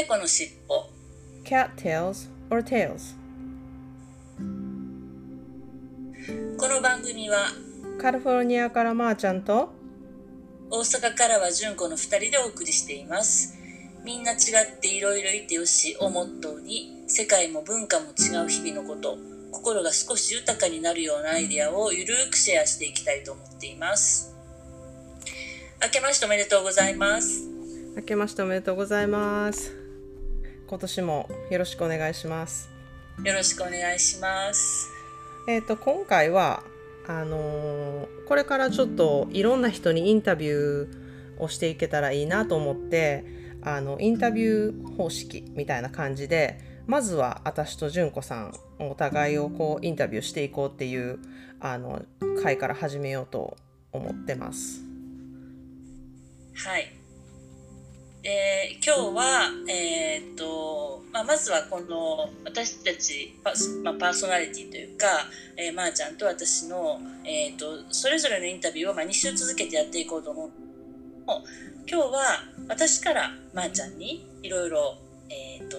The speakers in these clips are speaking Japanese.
猫のしっぽ cat tails or tails? この番組はカリフォルニアからまーちゃんと大阪からは純子の2人でお送りしています。みんな違っていろいろいてよしをモットーに世界も文化も違う日々のこと心が少し豊かになるようなアイデアをゆるくシェアしていきたいと思っています。明けましておめでとうございます。明けましておめでとうございます今年もよろしくお願いしますよろしくお願いしますえっ、と今回はあのーこれからちょっといろんな人にインタビューをしていけたらいいなと思ってあのインタビュー方式みたいな感じでまずは私と純子さんお互いをこうインタビューしていこうっていうあの回から始めようと思ってます。はい。で今日は、えーとまあ、まずはこの私たちパ,、まあ、パーソナリティというか、えー、まー、ちゃんと私の、えーっとそれぞれのインタビューを、まあ、2週続けてやっていこうと思う今日は私からまー、ちゃんにいろいろ、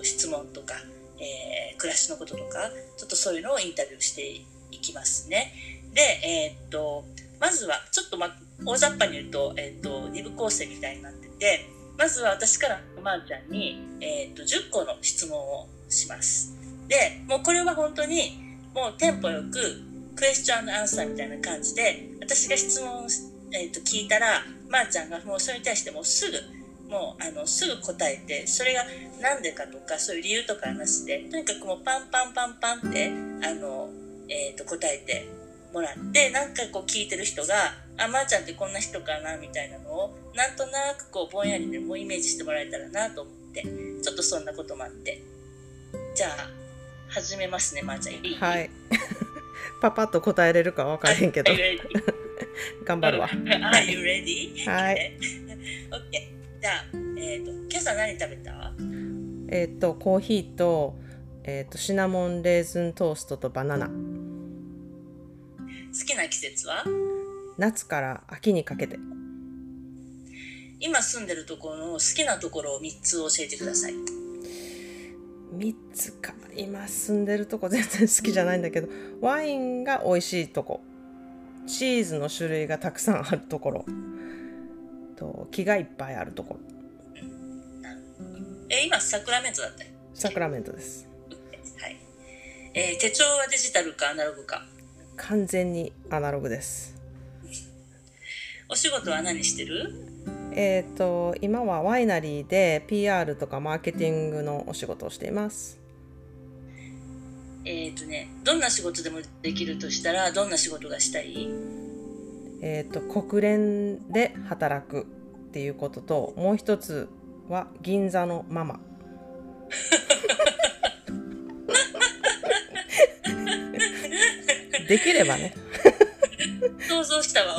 質問とか、えー暮らしのこととかちょっとそういうのをインタビューしていきますね。で、えーっとまずはちょっと、ま、大雑把に言うと,、えーっと2部構成みたいになっててまずは私からまーちゃんに、えーと10個の質問をします。でもうこれは本当にもうテンポよくクエスチョンアンサーみたいな感じで私が質問を、えーっと聞いたらまーちゃんがもうそれに対してもうすぐもうあのすぐ答えてそれが何でかとかそういう理由とかはなしでとにかくもうパンパンパンパンってあの、えー、と答えてもらってなんかこう聞いてる人が「あまー、ちゃんってこんな人かな」みたいなのをなんとなくこうぼんやりでもイメージしてもらえたらなと思ってちょっとそんなこともあって。じゃあ始めますねまー、ちゃん。いい？はい。パパッと答えれるか分からへんけど? 頑張るわ。Are you ready? はい。OK じゃあ、えー、と今朝何食べた？えっ、とコーヒーと,、えー、とシナモンレーズントーストとバナナ。好きな季節は？夏から秋にかけて今住んでるところの好きなところを3つ教えてください。3つか。今住んでるとこ全然好きじゃないんだけどワインが美味しいとこ。チーズの種類がたくさんあるところ。と木がいっぱいあるところ。え今サクラメントだった？よサクラメントです。はい、えー手帳はデジタルかアナログか？完全にアナログです。お仕事は何してる？えっ、と今はワイナリーで PR とかマーケティングのお仕事をしています。えっ、とねどんな仕事でもできるとしたらどんな仕事がしたい？えー、と国連で働くっていうことともう一つは銀座のママ。できればね。想像したわ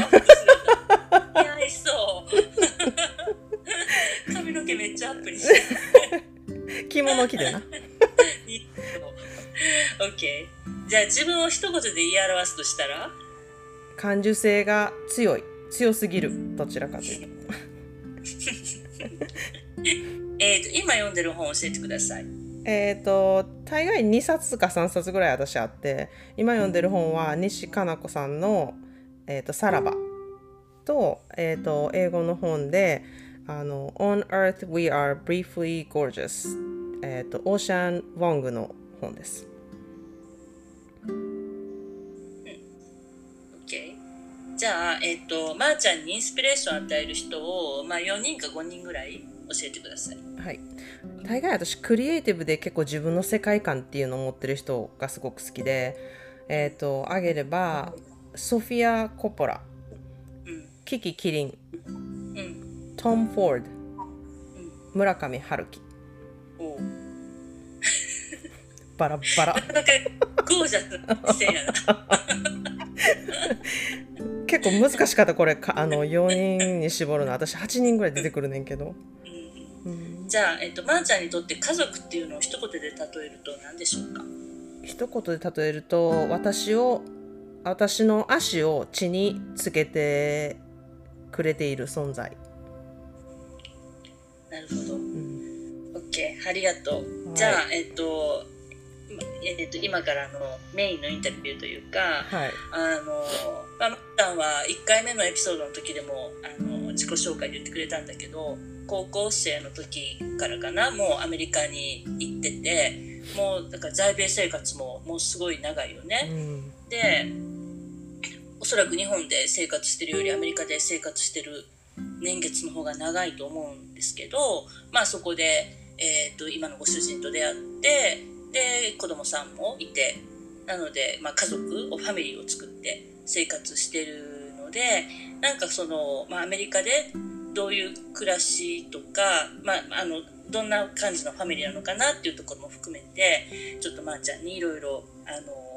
いそう 髪の毛めっちゃアップにして。着物着てな。オッケー。じゃあ自分を一言で言い表すとしたら？感受性が強い。強すぎる。どちらかというと。えー、と今読んでる本教えてください。えっ、と大概2冊か3冊ぐらい私あって今読んでる本は西加奈子さんの「えー、とさらば」と,、えー、と英語の本であの「On Earth We Are Briefly Gorgeous」えー、とオーシャン・ウォングの本です。じゃあ、えっ、と、まー、ちゃんにインスピレーションを与える人を、まあ、4人か5人ぐらい教えてください。はい、大概私クリエイティブで結構自分の世界観っていうのを持ってる人がすごく好きでえっ、と挙げればソフィア・コッポラうん、キキ・キリン。うん、トム・フォード。村上春樹。おう。バラバラ。なかなかゴージャスな。結構難しかったこれ。かあの4人に絞るの。私8人ぐらい出てくるねんけど、うん、じゃあ、えっ、と、まー、ちゃんにとって家族っていうのを一言で例えると何でしょうか？一言で例えると私を私の足を地につけてくれている存在、なるほど。うん、OK。ケーありがとう、はいじゃあえっとまえっと今からのメインのインタビューというかはいあのまあまっさんは1回目のエピソードの時でもあの自己紹介で言ってくれたんだけど高校生の時からかなもうアメリカに行っててもうだから在米生活ももうすごい長いようね。んでおそらく日本で生活してるよりアメリカで生活してる年月の方が長いと思うんですけどまあそこで、えー、と今のご主人と出会ってで子供さんもいてなので、まあ、家族をファミリーを作って生活してるのでなんかその、まあ、アメリカでどういう暮らしとか、まあ、あのどんな感じのファミリーなのかなっていうところも含めてちょっとまーちゃんにいろいろあの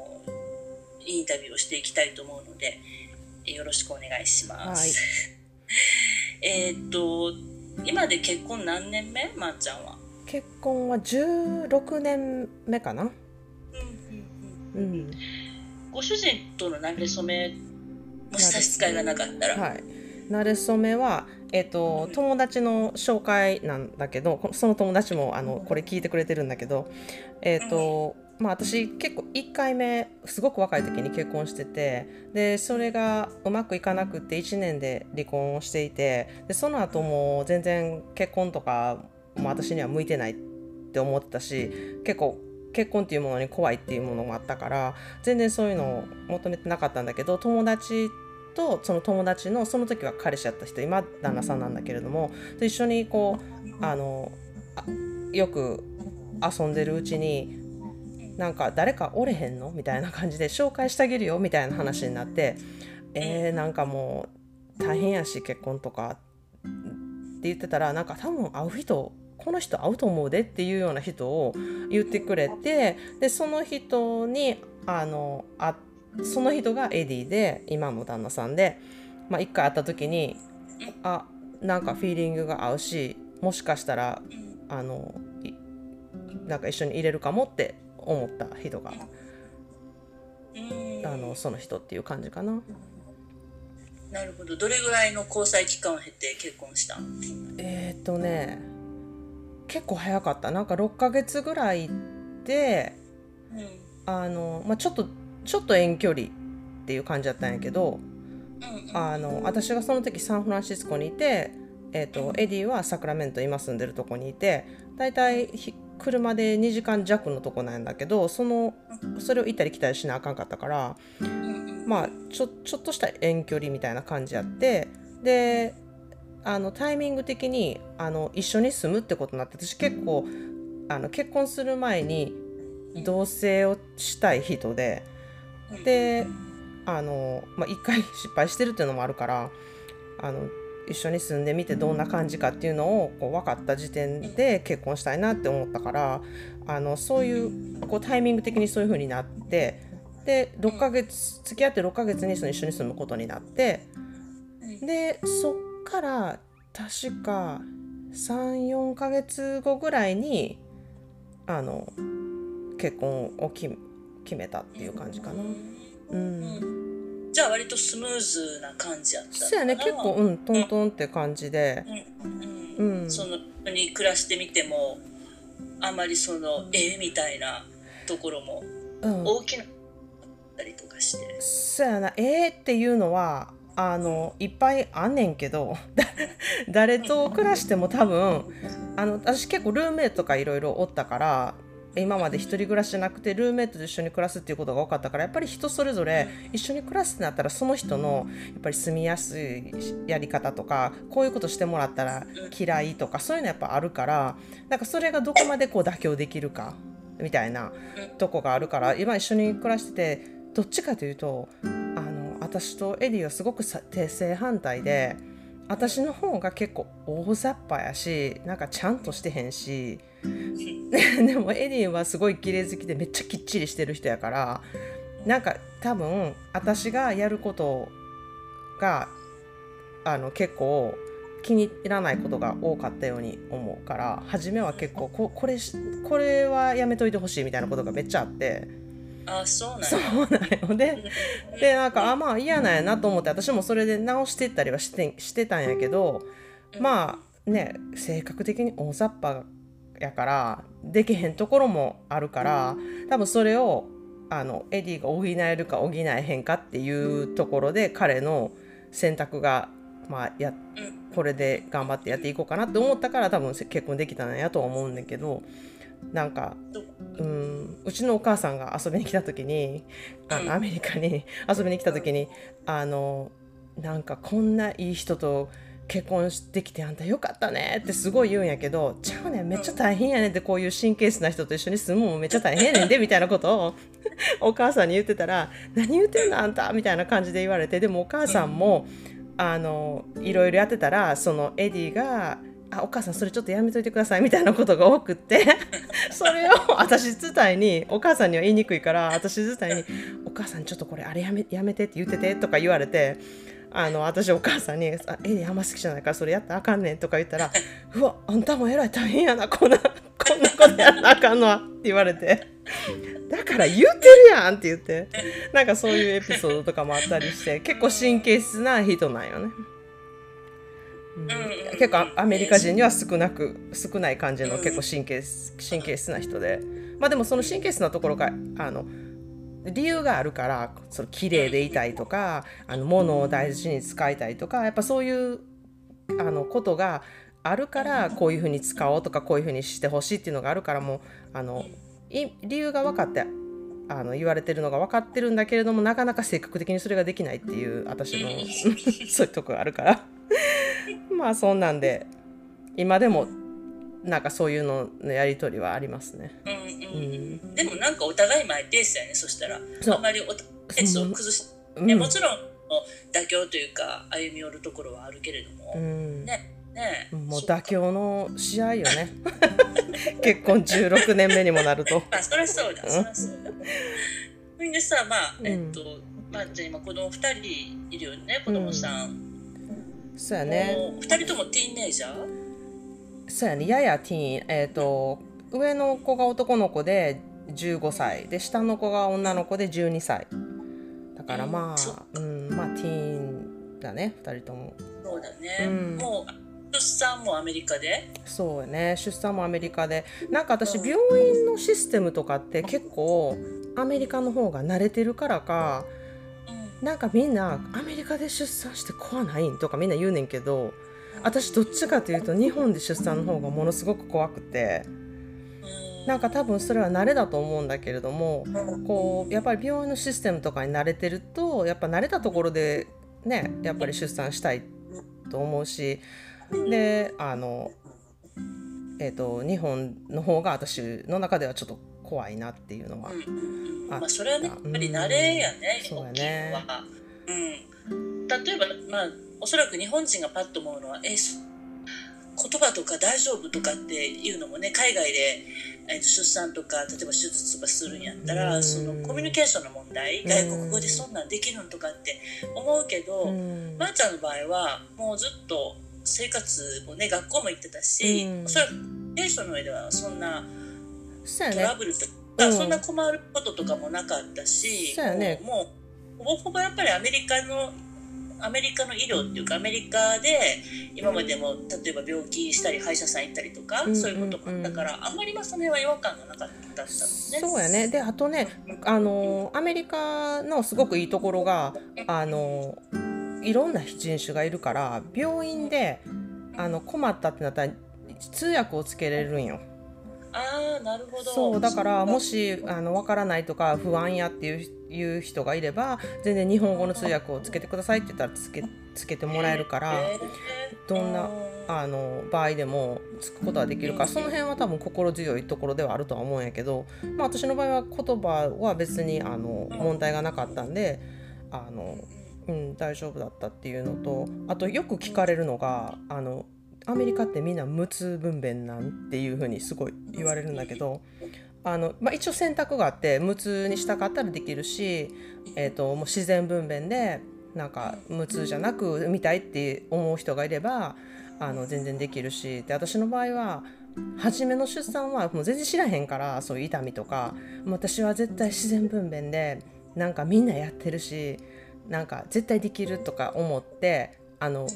インタビューをしていきたいと思うのでえよろしくお願いします。えーっと今で結婚何年目？まー、ちゃんは。結婚は16年目かな？うんうんうん。うん。ご主人との馴れ初めもし差し支えがなかったら、はい。慣れ初めは、えっとうん友達の紹介なんだけどこその友達もあのこれ聞いてくれてるんだけどえっと、まあ私結構1回目すごく若い時に結婚しててでそれがうまくいかなくって1年で離婚をしていてでその後も全然結婚とかも私には向いてないって思ってたし結構結婚っていうものに怖いっていうものもあったから全然そういうのを求めてなかったんだけど友達とその友達のその時は彼氏やった人今旦那さんなんだけれどもと一緒にこうあのよく遊んでるうちになんか誰かおれへんの？みたいな感じで紹介してあげるよみたいな話になってえー、なんかもう大変やし結婚とかって言ってたらなんか多分会う人この人会うと思うでっていうような人を言ってくれてでその人にあのあその人がエディで今も旦那さんで、まあ、一回会った時にあなんかフィーリングが合うしもしかしたらあのいなんか一緒に入れるかもって思った人がうん。あのその人っていう感じかな。なるほど。どれぐらいの交際期間を経て結婚したのえーっとね結構早かった。なんか6ヶ月ぐらいでうん。あの、まあ、ちょっとちょっと遠距離っていう感じだったんやけどうんうん。あの私がその時サンフランシスコにいて、えー、とエディはサクラメント今住んでるとこにいてだいたいひ車で2時間弱のとこなんだけどそのそれを行ったり来たりしなあかんかったからまあちょちょっとした遠距離みたいな感じやってであのタイミング的にあの一緒に住むってことになって私結構あの結婚する前に同棲をしたい人でであの、まあ、一回失敗してるっていうのもあるからあの一緒に住んでみてどんな感じかっていうのをこう分かった時点で結婚したいなって思ったからあのそういうこうタイミング的にそういう風になってで6ヶ月付き合って6ヶ月にその一緒に住むことになってでそっから確か34ヶ月後ぐらいにあの結婚を決め決めたっていう感じかな。うん、じゃあ割とスムーズな感じやったそうやね。結構うんトントンって感じで。うんうんうん。そのに暮らしてみてもあまりそのええみたいなところもうん。大きなったりとかして。そうやな。えーっていうのはあのいっぱいあんねんけどだ 誰と暮らしても多分あの私結構ルームメイトとかいろいろおったから今まで一人暮らしじゃなくてルーメイトと一緒に暮らすっていうことが多かったからやっぱり人それぞれ一緒に暮らすってなったらその人のやっぱり住みやすいやり方とかこういうことしてもらったら嫌いとかそういうのやっぱあるからなんかそれがどこまでこう妥協できるかみたいなとこがあるから今一緒に暮らしててどっちかというとあの私とエディはすごくさ正反対で私の方が結構大雑把やしなんかちゃんとしてへんし でもエディはすごい綺麗好きでめっちゃきっちりしてる人やからなんか多分私がやることがあの結構気に入らないことが多かったように思うから初めは結構ここれしこれはやめといてほしいみたいなことがめっちゃあって。あそうなんや。そうなんよ。で でなんかあまあ嫌なんやなと思って私もそれで直していったりはしてしてたんやけどまあね性格的に大雑把やからできへんところもあるから多分それをあのエディが補えるか補えへんかっていうところで彼の選択が、まあ、やこれで頑張ってやっていこうかなって思ったから多分結婚できたんやとは思うんだけどなんかうんうちのお母さんが遊びに来た時にあのアメリカに遊びに来た時にあのなんかこんないい人と結婚してきてあんたよかったね。ってすごい言うんやけどちゃうねん。めっちゃ大変やねんってこういう神経質な人と一緒に住むのもめっちゃ大変やねんでみたいなことを お母さんに言ってたら「何言ってんのあんた」みたいな感じで言われて。でもお母さんもあのいろいろやってたらそのエディが「あお母さんそれちょっとやめといてください」みたいなことが多くって。それを私伝えにお母さんには言いにくいから私伝えに「お母さんちょっとこれあれやめやめて」って言っててとか言われて。あの私お母さんに「あエリあんま好きじゃないからそれやったらあかんねん」とか言ったら「うわあんたもえらい大変やなこんなこんなことやらなあかんのは」って言われて「だから言うてるやん」って言って。なんかそういうエピソードとかもあったりして結構神経質な人なんよね。うん、結構アメリカ人には少なく少ない感じの結構神経神経質な人で。まあでもその神経質なところがあの理由があるからその綺麗でいたいとかあの物を大事に使いたいとかやっぱそういうあのことがあるからこういうふうに使おうとかこういうふうにしてほしいっていうのがあるからもうあの理由が分かってあの言われてるのが分かってるんだけれどもなかなか積極的にそれができないっていう私の そういうとこがあるから。まあそんなんで今でもなんかそういうののやり取りはありますね。うんうん、でもなんかお互いマイペースやねそしたら。あんまりおペースを崩し、うん、もちろん妥協というか歩み寄るところはあるけれども、うん、ねね。もう妥協の試合よね。結婚16年目にもなると。あそりゃそうだそりゃそうだ。それでさまあえっと、まあじゃあ今子供2人いるよね子供さん。そうやね。2人ともティーンネイジャー？そうやね。ややティーン。えっ、ー、と上の子が男の子で15歳。で下の子が女の子で12歳。だからまあ、うん、まあティーンだね。2人とも。そうだね、うん、もう出産もアメリカで？そうやね。出産もアメリカで。なんか私病院のシステムとかって結構アメリカの方が慣れてるからか、うん、なんかみんなアメリカで出産して怖ないんとかみんな言うねんけど私どっちかというと日本で出産の方がものすごく怖くてなんか多分それは慣れだと思うんだけれどもこうやっぱり病院のシステムとかに慣れてるとやっぱ慣れたところでねやっぱり出産したいと思うしであのえーと、日本の方が私の中ではちょっと怖いなっていうのは、うん。まあ、それはねやっぱり慣れやね、うん、そうやね、うん、例えばまあおそらく日本人がパッと思うのはえ言葉とか大丈夫とかっていうのもね海外で、えー、と出産とか例えば手術とかするんやったらそのコミュニケーションの問題外国語でそんなんできるんとかって思うけどまー、あ、ちゃんの場合はもうずっと生活もね学校も行ってたしおそらくコミュの上ではそんなトラブルとか、そんな困ることとかもなかったし、ね、もうほぼほぼやっぱりアメリカのアメリカの医療っていうかアメリカで今までも例えば病気したり歯医者さん行ったりとか、そういうこともあったからあんまりまあその辺は違和感がなかったんですね。そうやね。であとねあのアメリカのすごくいいところがあのいろんな人種がいるから病院であの困ったってなったら通訳をつけれるんよ。あなるほど。そうだからもしあの分からないとか不安やっていういう人がいれば全然日本語の通訳をつけてくださいって言ったらつけつけてもらえるからどんなあの場合でもつくことはできるからその辺は多分心強いところではあるとは思うんやけど、まあ、私の場合は言葉は別にあの問題がなかったんであの、うん、大丈夫だったっていうのとあとよく聞かれるのがあのアメリカってみんな無痛分娩なんていうふうにすごい言われるんだけどあの、まあ、一応選択があって無痛にしたかったらできるし、えーと、もう自然分娩でなんか無痛じゃなく産みたいって思う人がいればあの全然できるしで私の場合は初めの出産はもう全然知らへんからそういう痛みとか私は絶対自然分娩でなんかみんなやってるしなんか絶対できるとか思ってあの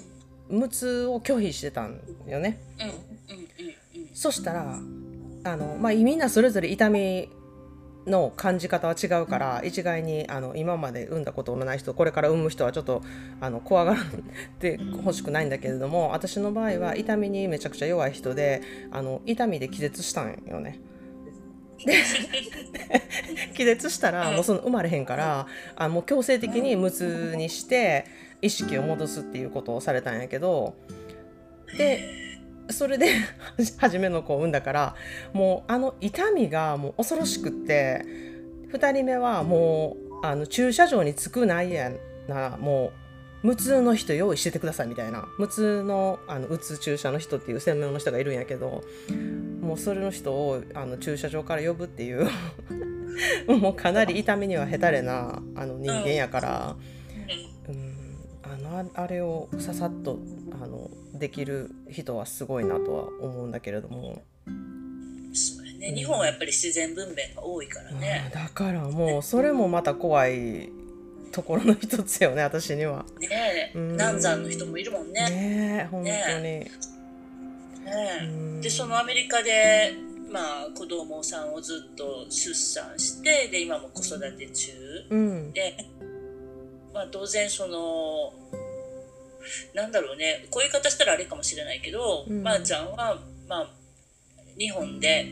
無痛を拒否してたんよね。そしたらあの、まあ、みんなそれぞれ痛みの感じ方は違うから一概にあの今まで産んだことのない人これから産む人はちょっとあの怖がってほしくないんだけれども私の場合は痛みにめちゃくちゃ弱い人であの痛みで気絶したんよね。で 気絶したらもうその生まれへんからあもう強制的に無痛にして意識を戻すっていうことをされたんやけどでそれで 初めの子を産んだからもうあの痛みがもう恐ろしくって2人目はもうあの駐車場に着くないやなもう無痛の人用意しててくださいみたいな。無痛のあの打つ注射の人っていう専門の人がいるんやけどもうそれの人をあの駐車場から呼ぶっていう もうかなり痛みにはへたれなあの人間やから、あれをささっとあのできる人はすごいなとは思うんだけれども。そうやね、うん、日本はやっぱり自然分娩が多いからね。だからもうそれもまた怖いところの一つよね私には。ねえ、うん、難産の人もいるもんね。ねえ本当に。ねえ、でそのアメリカでまあ子供さんをずっと出産してで今も子育て中、うん、で、まあ、当然そのなんだろうね。こういう方したらあれかもしれないけど、うん、まー、あ、ちゃんは、まあ、日本で、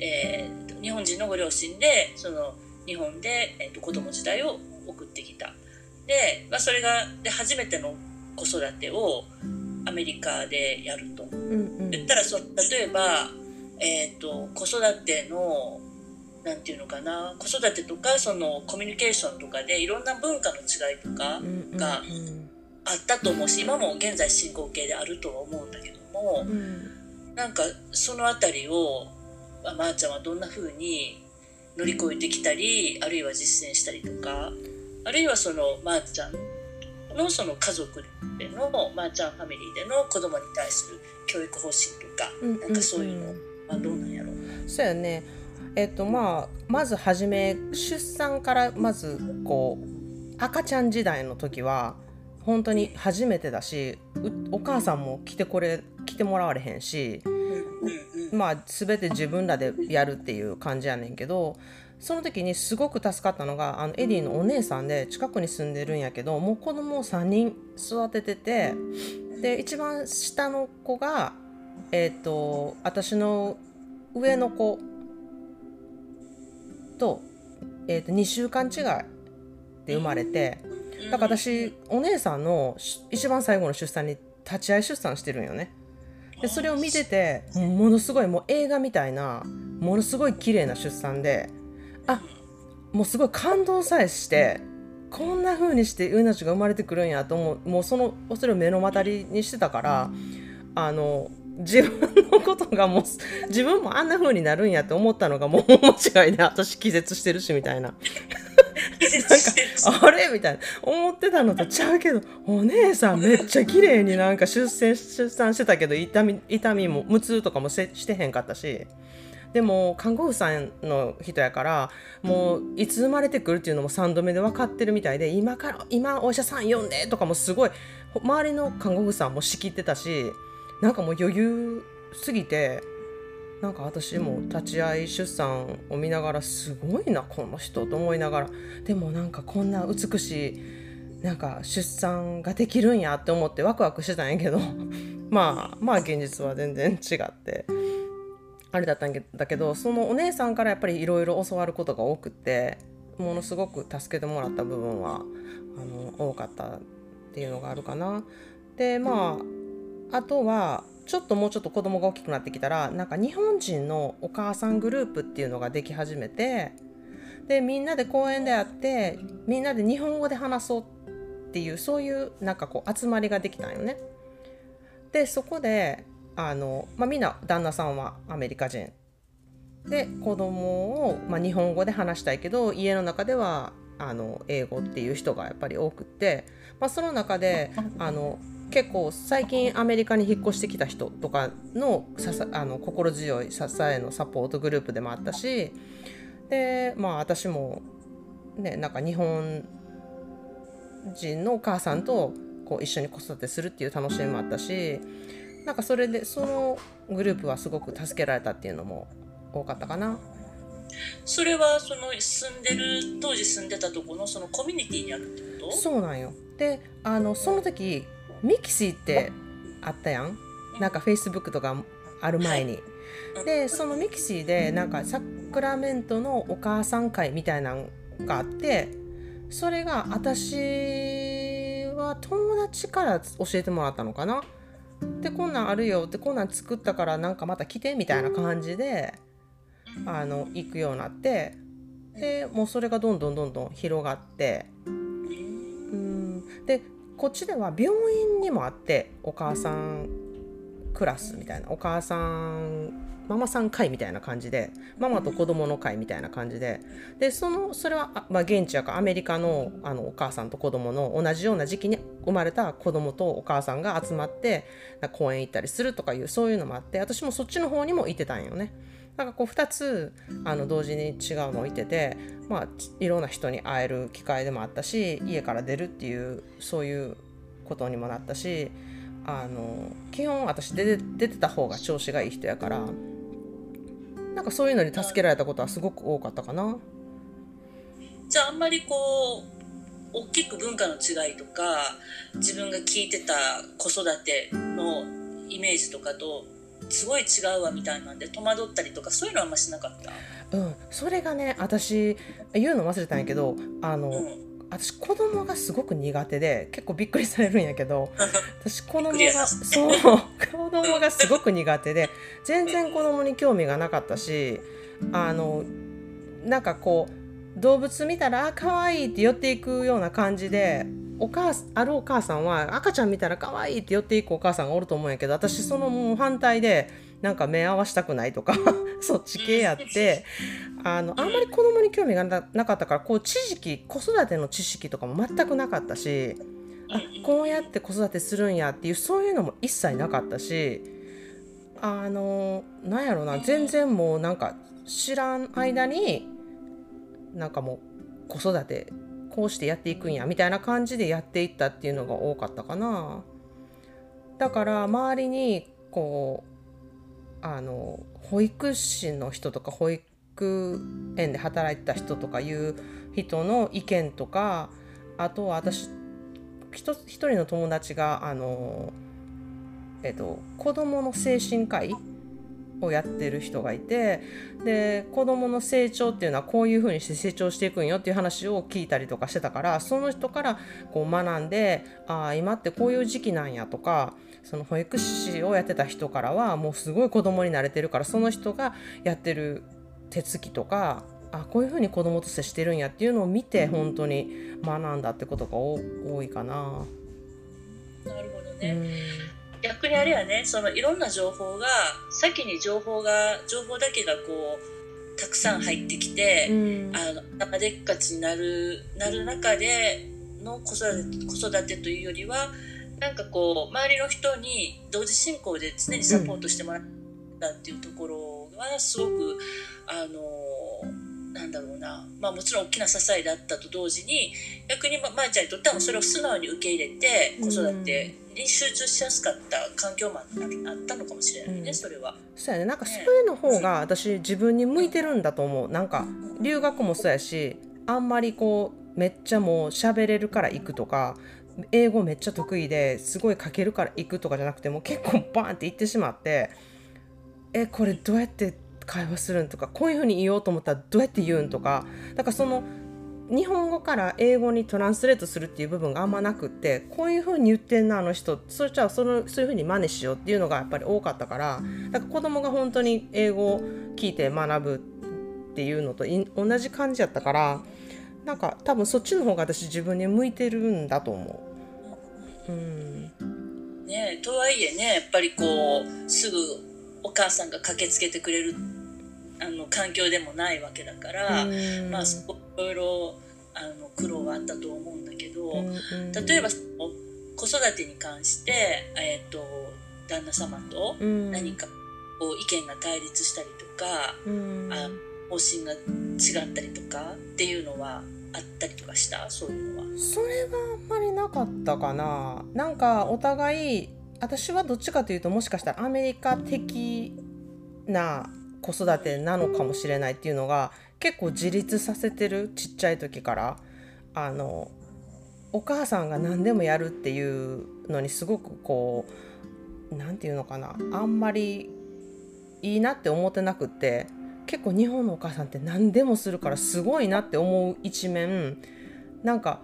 えー、日本人のご両親でその日本で、えーと、子供時代を送ってきた。で、まあ、それがで初めての子育てをアメリカでやると。うんうん、言ったらそ例えば、えーと、子育てのなんていうのかな。子育てとかそのコミュニケーションとかでいろんな文化の違いとかがあったと思うし今も現在進行形であるとは思うんだけども、うん、なんかその辺りをまー、あ、ちゃんはどんな風に乗り越えてきたりあるいは実践したりとかあるいはそのまー、ちゃんのその家族でのまー、ちゃんファミリーでの子供に対する教育方針とか、うんなんかそういうのはどうなんやろう。そうやね。えっとまあまず初め出産からまずこう赤ちゃん時代の時は本当に初めてだしお母さんも来てこれ来てもらわれへんし、まあ全て自分らでやるっていう感じやねんけどその時にすごく助かったのがあのエディのお姉さんで近くに住んでるんやけどもう子供を3人育てててで一番下の子がえっ、ー、と私の上の子と,、えー、と2週間違いで生まれて。だから私お姉さんの一番最後の出産に立ち会い出産してるんよね。でそれを見ててものすごいもう映画みたいなものすごい綺麗な出産であもうすごい感動さえしてこんな風にして命が生まれてくるんやと思うもうそのそれを目の当たりにしてたからあの自分のことがもう自分もあんな風になるんやって思ったのがもう間違いで私気絶してるしみたいななんかあれ？みたいな。思ってたのとちゃうけど。お姉さんめっちゃ綺麗になんか出産出産してたけど痛み痛みも無痛とかもしてへんかったし。でも看護婦さんの人やからもういつ生まれてくるっていうのも3度目で分かってるみたいで今から今お医者さん呼んでとかもすごい周りの看護婦さんも仕切ってたしなんかもう余裕すぎてなんか私も立ち会い出産を見ながらすごいなこの人と思いながら。でもなんかこんな美しいなんか出産ができるんやって思ってワクワクしてたんやけど。まあまあ現実は全然違ってあれだったんだけどそのお姉さんからやっぱりいろいろ教わることが多くて。ものすごく助けてもらった部分はあの多かったっていうのがあるかな。でまああとはちょっともうちょっと子供が大きくなってきたらなんか日本人のお母さんグループっていうのができ始めてでみんなで公園で会ってみんなで日本語で話そうっていうそういうなんかこう集まりができたんよね。でそこであの、まあ、みんな旦那さんはアメリカ人で子供をまを、あ、日本語で話したいけど家の中ではあの英語っていう人がやっぱり多くって、まあ、その中であの結構最近アメリカに引っ越してきた人とかのささあの心強い支えのサポートグループでもあったしでまあ私もねなんか日本人のお母さんとこう一緒に子育てするっていう楽しみもあったしなんかそれでそのグループはすごく助けられたっていうのも多かったかな。それはその住んでる当時住んでたとこのそのコミュニティにあるってこと？そうなんよであのその時ミキシーってあったやん？なんかフェイスブックとかある前に、はい、でそのミキシーでなんかサクラメントのお母さん会みたいなのがあってそれが私は友達から教えてもらったのかな？でこんなんあるよってこんなん作ったからなんかまた来てみたいな感じであの行くようになってでもうそれがどんどんどんどん広がって。うん。でこっちでは病院にもあってお母さんクラスみたいなお母さんママさん会みたいな感じでママと子供の会みたいな感じででそのそれは、まあ、現地やかアメリカのあのお母さんと子供の同じような時期に生まれた子供とお母さんが集まって公園行ったりするとかいうそういうのもあって私もそっちの方にも行ってたんよね。なんかこう2つあの同時に違うのをいてて、まあ、いろんな人に会える機会でもあったし家から出るっていうそういうことにもなったしあの基本私出て出てた方が調子がいい人やからなんかそういうのに助けられたことはすごく多かったかな。じゃああんまりこう大きく文化の違いとか自分が聞いてた子育てのイメージとかとすごい違うわみたいなんで戸惑ったりとかそういうのはあんましなかった？うんそれがね私言うの忘れたんやけどあの、うん、私子供がすごく苦手で結構びっくりされるんやけど 私子供がそう子供がすごく苦手で全然子供に興味がなかったしあのなんかこう動物見たらあ可愛いって寄っていくような感じでお母あるお母さんは赤ちゃん見たら可愛いって寄っていくお母さんがおると思うんやけど私そのもう反対でなんか目合わしたくないとか そっち系やってあのあんまり子供に興味がなかったからこう知識子育ての知識とかも全くなかったしあこうやって子育てするんやっていうそういうのも一切なかったしあのなんやろな全然もうなんか知らん間になんかもう子育てこうしてやっていくんやみたいな感じでやっていったっていうのが多かったかな。だから周りにこうあの保育士の人とか保育園で働いてた人とかいう人の意見とかあとは私一人の友達があの、えっと、子どもの精神科医をやってる人がいてで子どもの成長っていうのはこういうふうにして成長していくんよっていう話を聞いたりとかしてたからその人からこう学んでああ今ってこういう時期なんやとかその保育士をやってた人からはもうすごい子供に慣れてるからその人がやってる手つきとかあこういうふうに子供と接してるんやっていうのを見て本当に学んだってことが多いかな。なるほどね。逆にあれやねそのいろんな情報が先に情報が情報だけがこうたくさん入ってきて、うん、あの頭でっかちになるなる中での子育て子育てというよりはなんかこう周りの人に同時進行で常にサポートしてもらったっていうところはすごくあのなんだろうな、まあ、もちろん大きな支えだったと同時に逆にままーちゃんにとってはそれを素直に受け入れて子育てに集中しやすかった環境もあったのかもしれないね、うん、それは。そうやね。なんかそういうの方が私自分に向いてるんだと思う。なんか留学もそうやしあんまりこうめっちゃもう喋れるから行くとか英語めっちゃ得意ですごい書けるから行くとかじゃなくても結構バーンって行ってしまってえこれどうやって会話するんとかこういうふうに言おうと思ったらどうやって言うんとかだからその日本語から英語にトランスレートするっていう部分があんまなくってこういうふうに言ってんなあの人それじゃあそのそういうふうに真似しようっていうのがやっぱり多かったからだから子供が本当に英語を聞いて学ぶっていうのと同じ感じやったからなんか多分そっちの方が私自分に向いてるんだと思う。うんね、とはいえねやっぱりこうすぐお母さんが駆けつけてくれるあの環境でもないわけだから、まあそこいろいろあの苦労はあったと思うんだけど、例えば子育てに関して、えーと、旦那様と何かこう意見が対立したりとか、あ方針が違ったりとかっていうのはあったりとかした？そういうのは。それはあんまりなかったかな。なんかお互い私はどっちかというともしかしたらアメリカ的な子育てなのかもしれないっていうのが結構自立させてるちっちゃい時からあのお母さんが何でもやるっていうのにすごくこう何て言うのかなあんまりいいなって思ってなくって結構日本のお母さんって何でもするからすごいなって思う一面なんか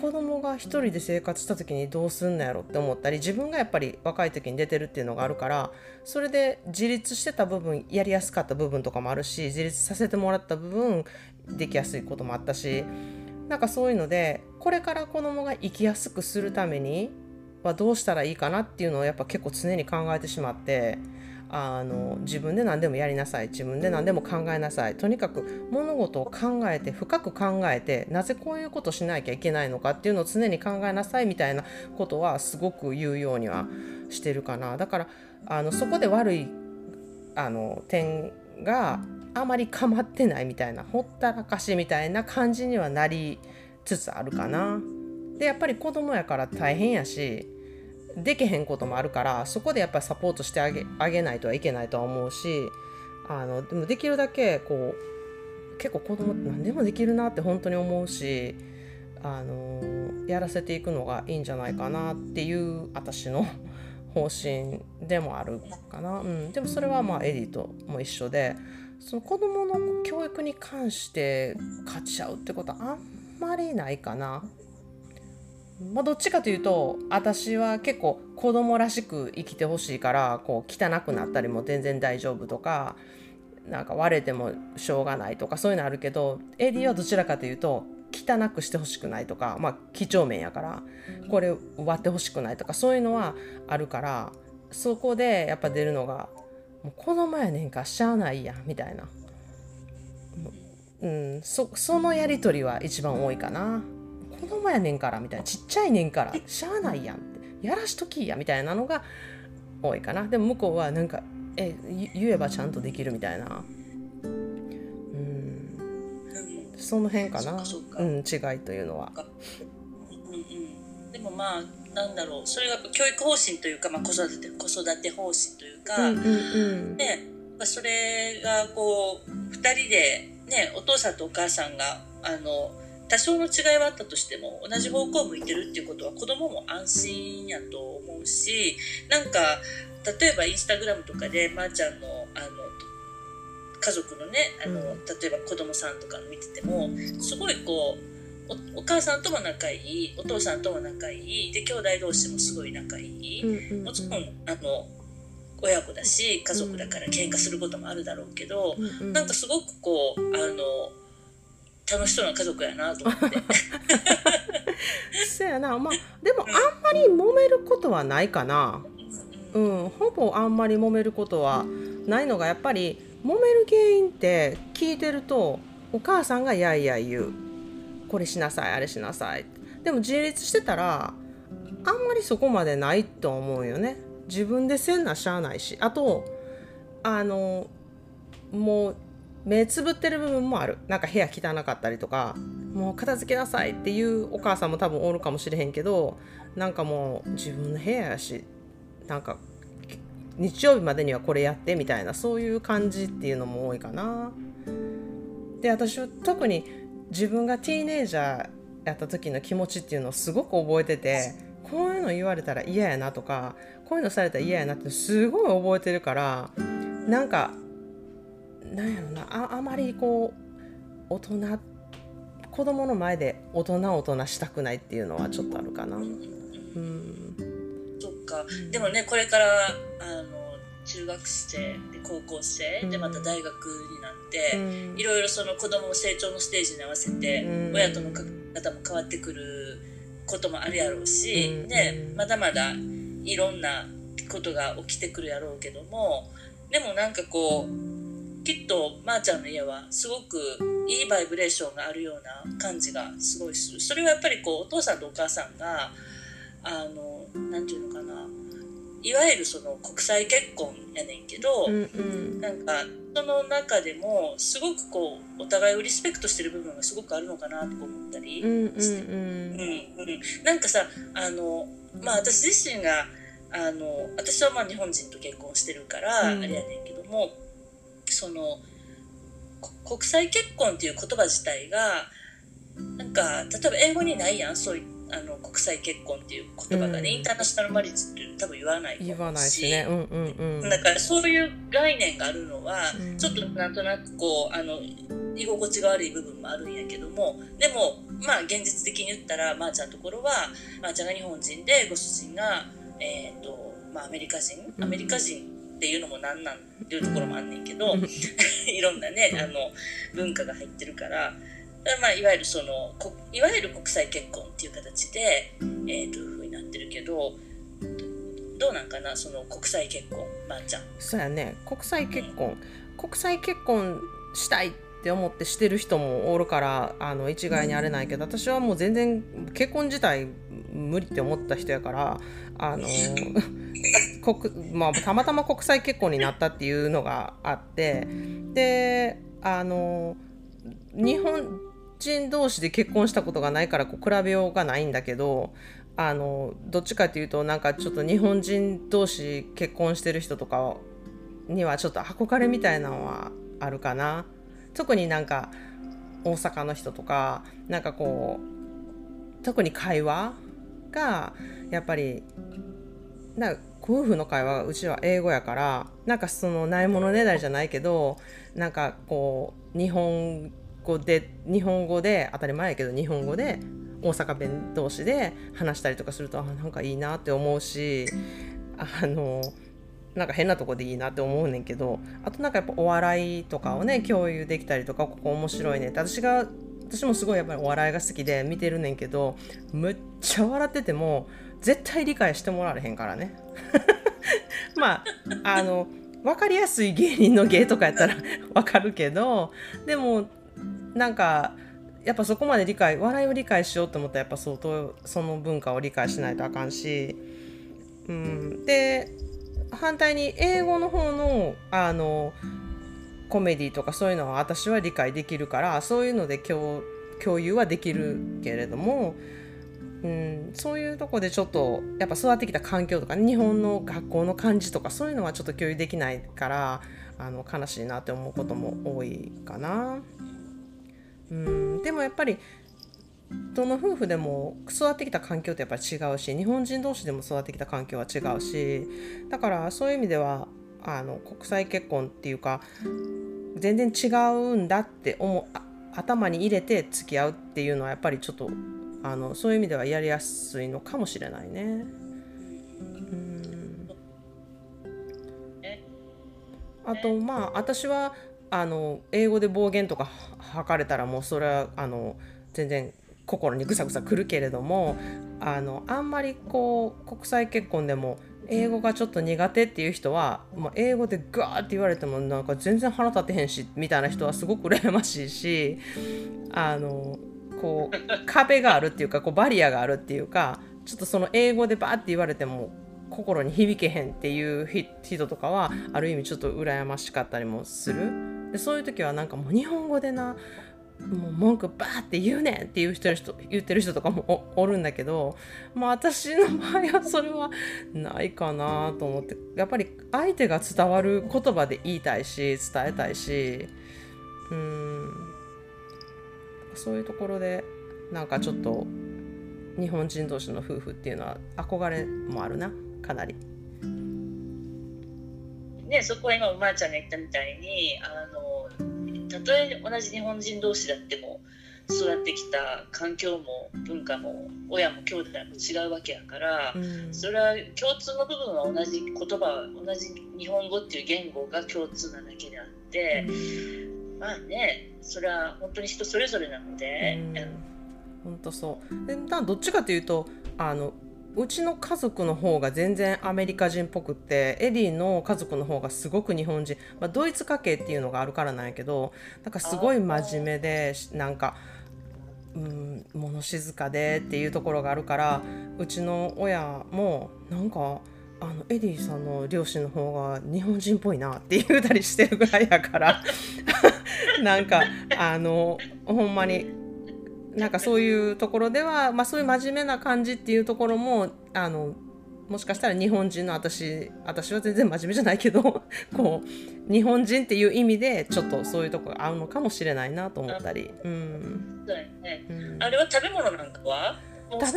子供が一人で生活した時にどうすんのやろって思ったり自分がやっぱり若い時に出てるっていうのがあるからそれで自立してた部分やりやすかった部分とかもあるし自立させてもらった部分できやすいこともあったしなんかそういうのでこれから子供が生きやすくするためにはどうしたらいいかなっていうのをやっぱ結構常に考えてしまってあの自分で何でもやりなさい。自分で何でも考えなさい。とにかく物事を考えて深く考えてなぜこういうことしなきゃいけないのかっていうのを常に考えなさいみたいなことはすごく言うようにはしてるかな。だからあのそこで悪いあの点があまり構ってないみたいなほったらかしみたいな感じにはなりつつあるかな。でやっぱり子供やから大変やしできへんこともあるからそこでやっぱりサポートしてあげあげないとはいけないとは思うしあのでもできるだけこう結構子供って何でもできるなって本当に思うしあのやらせていくのがいいんじゃないかなっていう私の方針でもあるかな、うん、でもそれはまあエディとも一緒でその子どもの教育に関して勝ち合うってことはあんまりないかな。まあ、どっちかというと私は結構子供らしく生きてほしいからこう汚くなったりも全然大丈夫とかなんか割れてもしょうがないとかそういうのあるけど AD はどちらかというと汚くしてほしくないとかまあ几帳面やからこれ割ってほしくないとかそういうのはあるからそこでやっぱ出るのがもう子供やねんかしゃあないやみたいな、うん、そそのやり取りは一番多いかな。子供やねんからみたいなちっちゃいねんからしゃあないやんってやらしときやみたいなのが多いかな。でも向こうはなんかえ言えばちゃんとできるみたいな。うん。その辺かな。うん違いというのは。うんうん、でもまあなんだろう。それが教育方針というか、まあ、子育て子育て方針というか、うんうんうん、でそれがこう2人で、ね、お父さんとお母さんがあの多少の違いはあったとしても同じ方向を向いてるっていうことは子供も安心やと思うしなんか例えばインスタグラムとかでまー、あ、ちゃんのあの家族のねあの、例えば子供さんとか見ててもすごいこうお母さんとも仲いいお父さんとも仲いいで兄弟同士もすごい仲いい、うんうんうん、もちろんあの親子だし家族だから喧嘩することもあるだろうけど、うんうん、なんかすごくこうあの楽しそうな家族やなと思って。そやなまあでもあんまり揉めることはないかな。うん、ほぼあんまり揉めることはないのがやっぱり揉める原因って聞いてるとお母さんがやいや言うこれしなさいあれしなさいでも自立してたらあんまりそこまでないと思うよね自分でせんなしゃあないしあとあのもう目つぶってる部分もあるなんか部屋汚かったりとかもう片付けなさいっていうお母さんも多分おるかもしれへんけどなんかもう自分の部屋やしなんか日曜日までにはこれやってみたいなそういう感じっていうのも多いかな。で私は特に自分がティーネイジャーやった時の気持ちっていうのをすごく覚えててこういうの言われたら嫌やなとかこういうのされたら嫌やなってすごい覚えてるからなんかなんやろな。ああまりこう大人子供の前で大人大人したくないっていうのはちょっとあるかな。うん、そっか。でもねこれからあの中学生で高校生でまた大学になって、うん、いろいろその子供の成長のステージに合わせて、うん、親との関係方も変わってくることもあるやろうし、うん、ね、まだまだいろんなことが起きてくるやろうけどもでもなんかこうきっとまー、あ、ちゃんの家はすごくいいバイブレーションがあるような感じがすごいする。それはやっぱりこうお父さんとお母さんがあの何て言うのかな。いわゆるその国際結婚やねんけど、うんうん、なんかその中でもすごくこうお互いをリスペクトしてる部分がすごくあるのかなと思ったりして、うんうんうん。なんかさあの、まあ、私自身があの私はまあ日本人と結婚してるから、あれやねんけどもその国際結婚っていう言葉自体がなんか例えば英語にないやん？そういうあの国際結婚っていう言葉がね、うん、インターナショナルマリッジって多分言わない言わないし、ね。うんうんうん、だからそういう概念があるのは、うん、ちょっとなんとなくこうあの居心地が悪い部分もあるんやけどもでもまあ現実的に言ったらまー、あ、ちゃんのところはまー、あ、ちゃんが日本人でご主人が、えーとまあ、アメリカ人？アメリカ人っていうのもなんなんっていうところもあんねんけど いろんなねあの文化が入ってるから。まあ、いわゆるそのいわゆる国際結婚っていう形で、えー、というふうになってるけどどうなんかなその国際結婚まー、あ、ちゃん。そうやね。国際結婚、うん、国際結婚したいっって思ってしてる人もおるからあの一概にあれないけど私はもう全然結婚自体無理って思った人やからあの 国、まあ、たまたま国際結婚になったっていうのがあってであの日本人同士で結婚したことがないからこう比べようがないんだけどあのどっちかっていうとなんかちょっと日本人同士結婚してる人とかにはちょっと憧れみたいなのはあるかな。特になんか大阪の人とかなんかこう特に会話がやっぱりなんか夫婦の会話うちは英語やからなんかそのないものねだりじゃないけどなんかこう日本語で日本語で当たり前やけど日本語で大阪弁同士で話したりとかするとあなんかいいなって思うしあのなんか変なとこでいいなって思うねんけどあとなんかやっぱお笑いとかをね共有できたりとかここ面白いねって私が私もすごいやっぱりお笑いが好きで見てるねんけどむっちゃ笑ってても絶対理解してもらわれへんからね。まああの分かりやすい芸人の芸とかやったら 分かるけどでもなんかやっぱそこまで理解笑いを理解しようと思ったらやっぱ相当その文化を理解しないとあかんし、うん、で反対に英語の方のあのコメディとかそういうのは私は理解できるからそういうので共共有はできるけれども、うん、そういうとこでちょっとやっぱ育ってきた環境とか日本の学校の感じとかそういうのはちょっと共有できないからあの悲しいなって思うことも多いかな。うんでもやっぱりどの夫婦でも育ってきた環境ってやっぱり違うし日本人同士でも育ってきた環境は違うしだからそういう意味ではあの国際結婚っていうか全然違うんだって思頭に入れて付き合うっていうのはやっぱりちょっとあのそういう意味ではやりやすいのかもしれないね。うんあとまあ私はあの英語で暴言とか吐かれたらもうそれはあの全然心にぐさぐさくるけれどもあのあんまりこう国際結婚でも英語がちょっと苦手っていう人は、まあ、英語でガーって言われてもなんか全然腹立てへんしみたいな人はすごく羨ましいしあのこう壁があるっていうかこうバリアがあるっていうかちょっとその英語でバーって言われても心に響けへんっていう人とかはある意味ちょっと羨ましかったりもする。でそういう時はなんかもう日本語でなもう文句バーって言うねんって言う人言ってる人とかもおるんだけど、まあ、私の場合はそれはないかなと思ってやっぱり相手が伝わる言葉で言いたいし伝えたいしうんそういうところでなんかちょっと日本人同士の夫婦っていうのは憧れもあるなかなり。ね、そこは今おばあちゃんが言ったみたいにあのたとえ同じ日本人同士だっても育ってきた環境も文化も親も兄弟も違うわけやから、うん、それは共通の部分は同じ言葉同じ日本語っていう言語が共通なだけであって、うん、まあねそれは本当に人それぞれなので。うん、本当そう。でどっちかというとあのうちの家族の方が全然アメリカ人っぽくってエディの家族の方がすごく日本人、まあ、ドイツ家系っていうのがあるからなんやけどなんかすごい真面目でなんか、うん、物静かでっていうところがあるからうちの親もなんかあのエディさんの両親の方が日本人っぽいなって言うたりしてるぐらいやからなんかあのほんまになんかそういうところでは、まあ、そういう真面目な感じっていうところもあのもしかしたら日本人の私私は全然真面目じゃないけど こう日本人っていう意味でちょっとそういうとこが合うのかもしれないなと思ったり、うん。そうだよね。うんあれは食べ物なんかは？食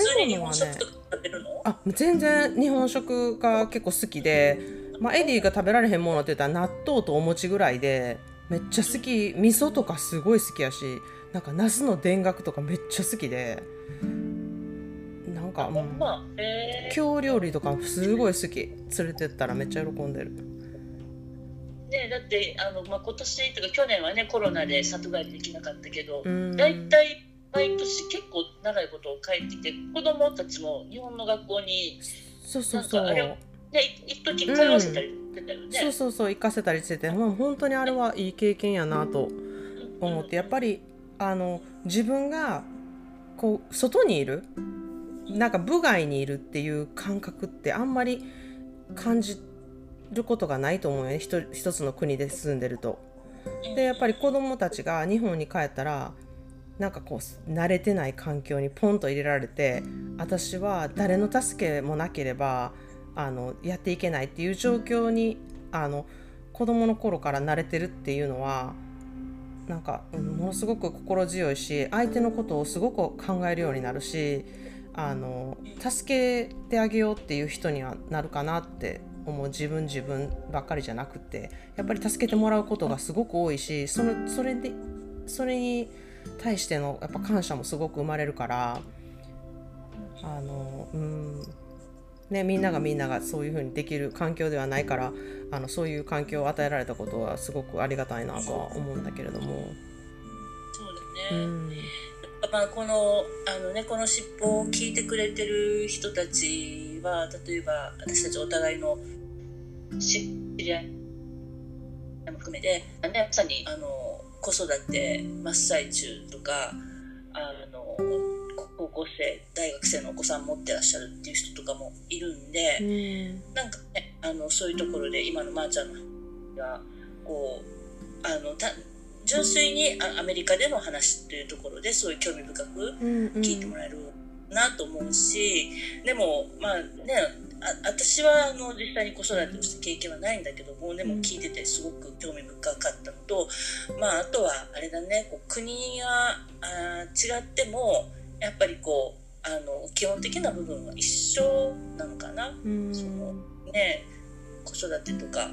べるの？あ全然日本食が結構好きで、まあ、エディが食べられへんものって言ったら納豆とお餅ぐらいでめっちゃ好き。味噌とかすごい好きやしなんか茄子の田楽とかめっちゃ好きでなんか、うんま。あ、えー。京料理とかすごい好き。連れてったらめっちゃ喜んでる。ね、だってあの、まあ、今年とか去年はねコロナで里帰りできなかったけどうん。大体毎年結構長いことを帰ってきて子供たちも日本の学校に、そうそうそう。ね、い一時通わせたりしてたよね。そうそうそう行かせたりしてて、まあ、本当にあれはいい経験やなと思ってやっぱりあの自分がこう外にいるなんか部外にいるっていう感覚ってあんまり感じることがないと思うよね一一つの国で住んでると。でやっぱり子供たちが日本に帰ったらなんかこう慣れてない環境にポンと入れられて私は誰の助けもなければあのやっていけないっていう状況にあの子供の頃から慣れてるっていうのはなんか、ものすごく心強いし相手のことをすごく考えるようになるしあの助けてあげようっていう人にはなるかなって思う自分自分ばっかりじゃなくて。やっぱり助けてもらうことがすごく多いしそのそれでそれに対してのやっぱ感謝もすごく生まれるからあのうん。ね、みんながみんながそういうふうにできる環境ではないからあのそういう環境を与えられたことはすごくありがたいなとは思うんだけれども。そうだね、うんまあ、このあの、ね、この尻尾を聞いてくれてる人たちは例えば私たちお互いの知り合いも含めて、ね、まさにあの子育て真っ最中とかあの高校生大学生のお子さん持ってらっしゃるっていう人とかもいるんで、うん。なんかねあのそういうところで今のまーちゃんのがこうあのた純粋にあアメリカでの話っていうところでそういう興味深くうん。聞いてもらえるなと思うし、でもまあねあ私はあの実際に子育てをした経験はないんだけどもでも聞いててすごく興味深かったのと、まああとはあれだねこう国があー違ってもやっぱりこうあの基本的な部分は一緒なのかな。うん。そのね子育てとか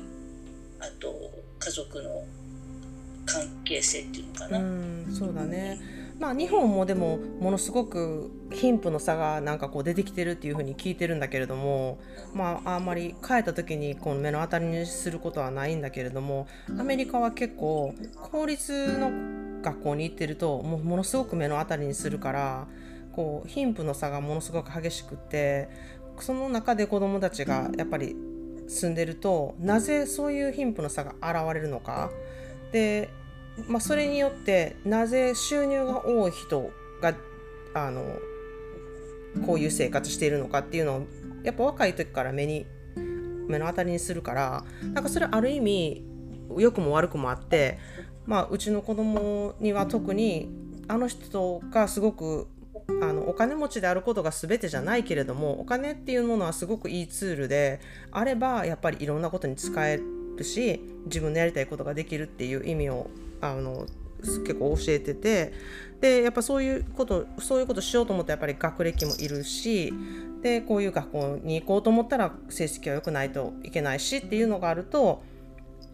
あと家族の関係性っていうのかな、うんそうだね。まあ日本もでもものすごく貧富の差がなんかこう出てきてるっていうふうに聞いてるんだけれどもまああんまり帰った時にこの目の当たりにすることはないんだけれどもアメリカは結構公立の学校に行ってるともうものすごく目の当たりにするからこう貧富の差がものすごく激しくってその中で子どもたちがやっぱり住んでるとなぜそういう貧富の差が現れるのか。で、まあ、それによってなぜ収入が多い人があのこういう生活しているのかっていうのをやっぱ若い時から目に目の当たりにするからなんかそれある意味良くも悪くもあって、まあ、うちの子供には特にあの人がすごくあのお金持ちであることが全てじゃないけれどもお金っていうものはすごくいいツールであればやっぱりいろんなことに使えるし自分のやりたいことができるっていう意味をあの結構教えててでやっぱそういうことそういうことしようと思ったらやっぱり学歴もいるしでこういう学校に行こうと思ったら成績は良くないといけないしっていうのがあると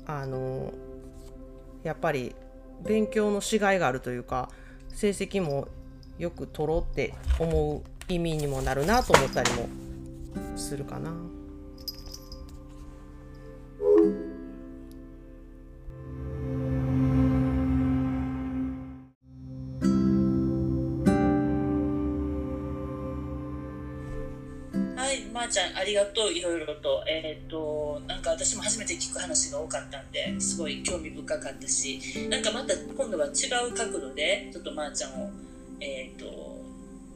あのやっぱり勉強のしがいがあるというか成績もよく取ろうって思う意味にもなるなと思ったりもするかな。ー、ちゃんありがとういろいろと。えっ、となんか私も初めて聞く話が多かったんですごい興味深かったしなんかまた今度は違う角度でちょっとまーちゃんをえっと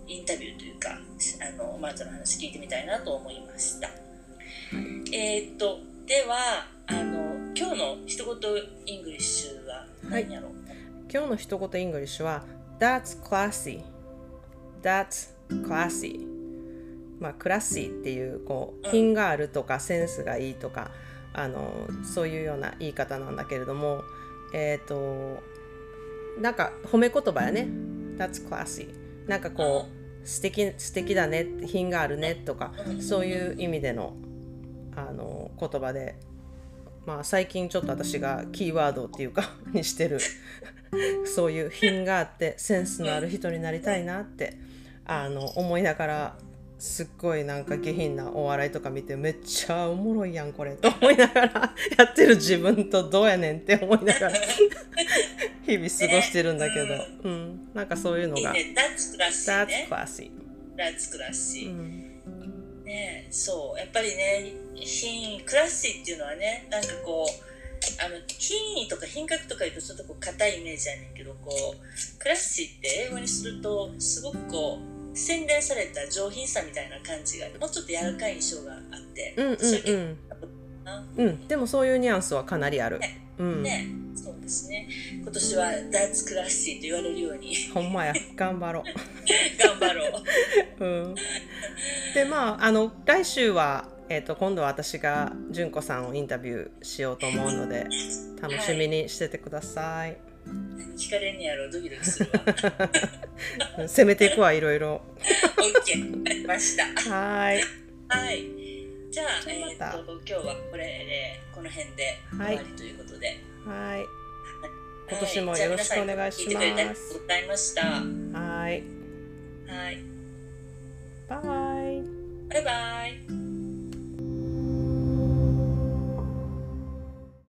インタビューというかあのまーちゃんの話聞いてみたいなと思いました。えっとではあの今日の一言イングリッシュは何やろう、今日の一言イングリッシュは That's classy. That's classy まあ、 classy っていうこう品があるとかセンスがいいとかあのそういうような言い方なんだけれどもえっ、となんか褒め言葉やね。That's classy なんかこう素敵素敵だね品があるねとかそういう意味でのあの言葉で、まあ、最近ちょっと私がキーワードっていうか にしてる。そういう品があってセンスのある人になりたいなってあの思いながらすっごいなんか下品なお笑いとか見てめっちゃおもろいやんこれと思いながらやってる自分とどうやねんって思いながら 日々過ごしてるんだけど、うん、なんかそういうのが。いいね。That's classy That's ね classy、That's classy、うん。ねそう。やっぱりね品位クラッシーっていうのはねなんかこうあの品位とか品格とか言うとちょっとこう硬いイメージやねんけどこうクラッシーって英語にするとすごくこう洗練された上品さみたいな感じがもうちょっと柔らかい印象があって、うんうんうんなうん、でもそういうニュアンスはかなりある。うん、ねそうですね今年は「That's classy」と言われるようにほんまや、頑張ろ頑張ろう。う。うん、で、まあ、あの、来週は、えっ、と、今度は私が純子さんをインタビューしようと思うので。楽しみにしててください。何聞かれん。ねやろドキドキするわ。攻めていくわ、いろいろ。OK わかりました。はい。はい。じゃあ、えーっと今日はこれでこの辺で終わりということで、はい。今はい年もよろしくお願いしますじゃあ皆さん。聞いありがとうございました。はい。はい。バイ。バイバイ。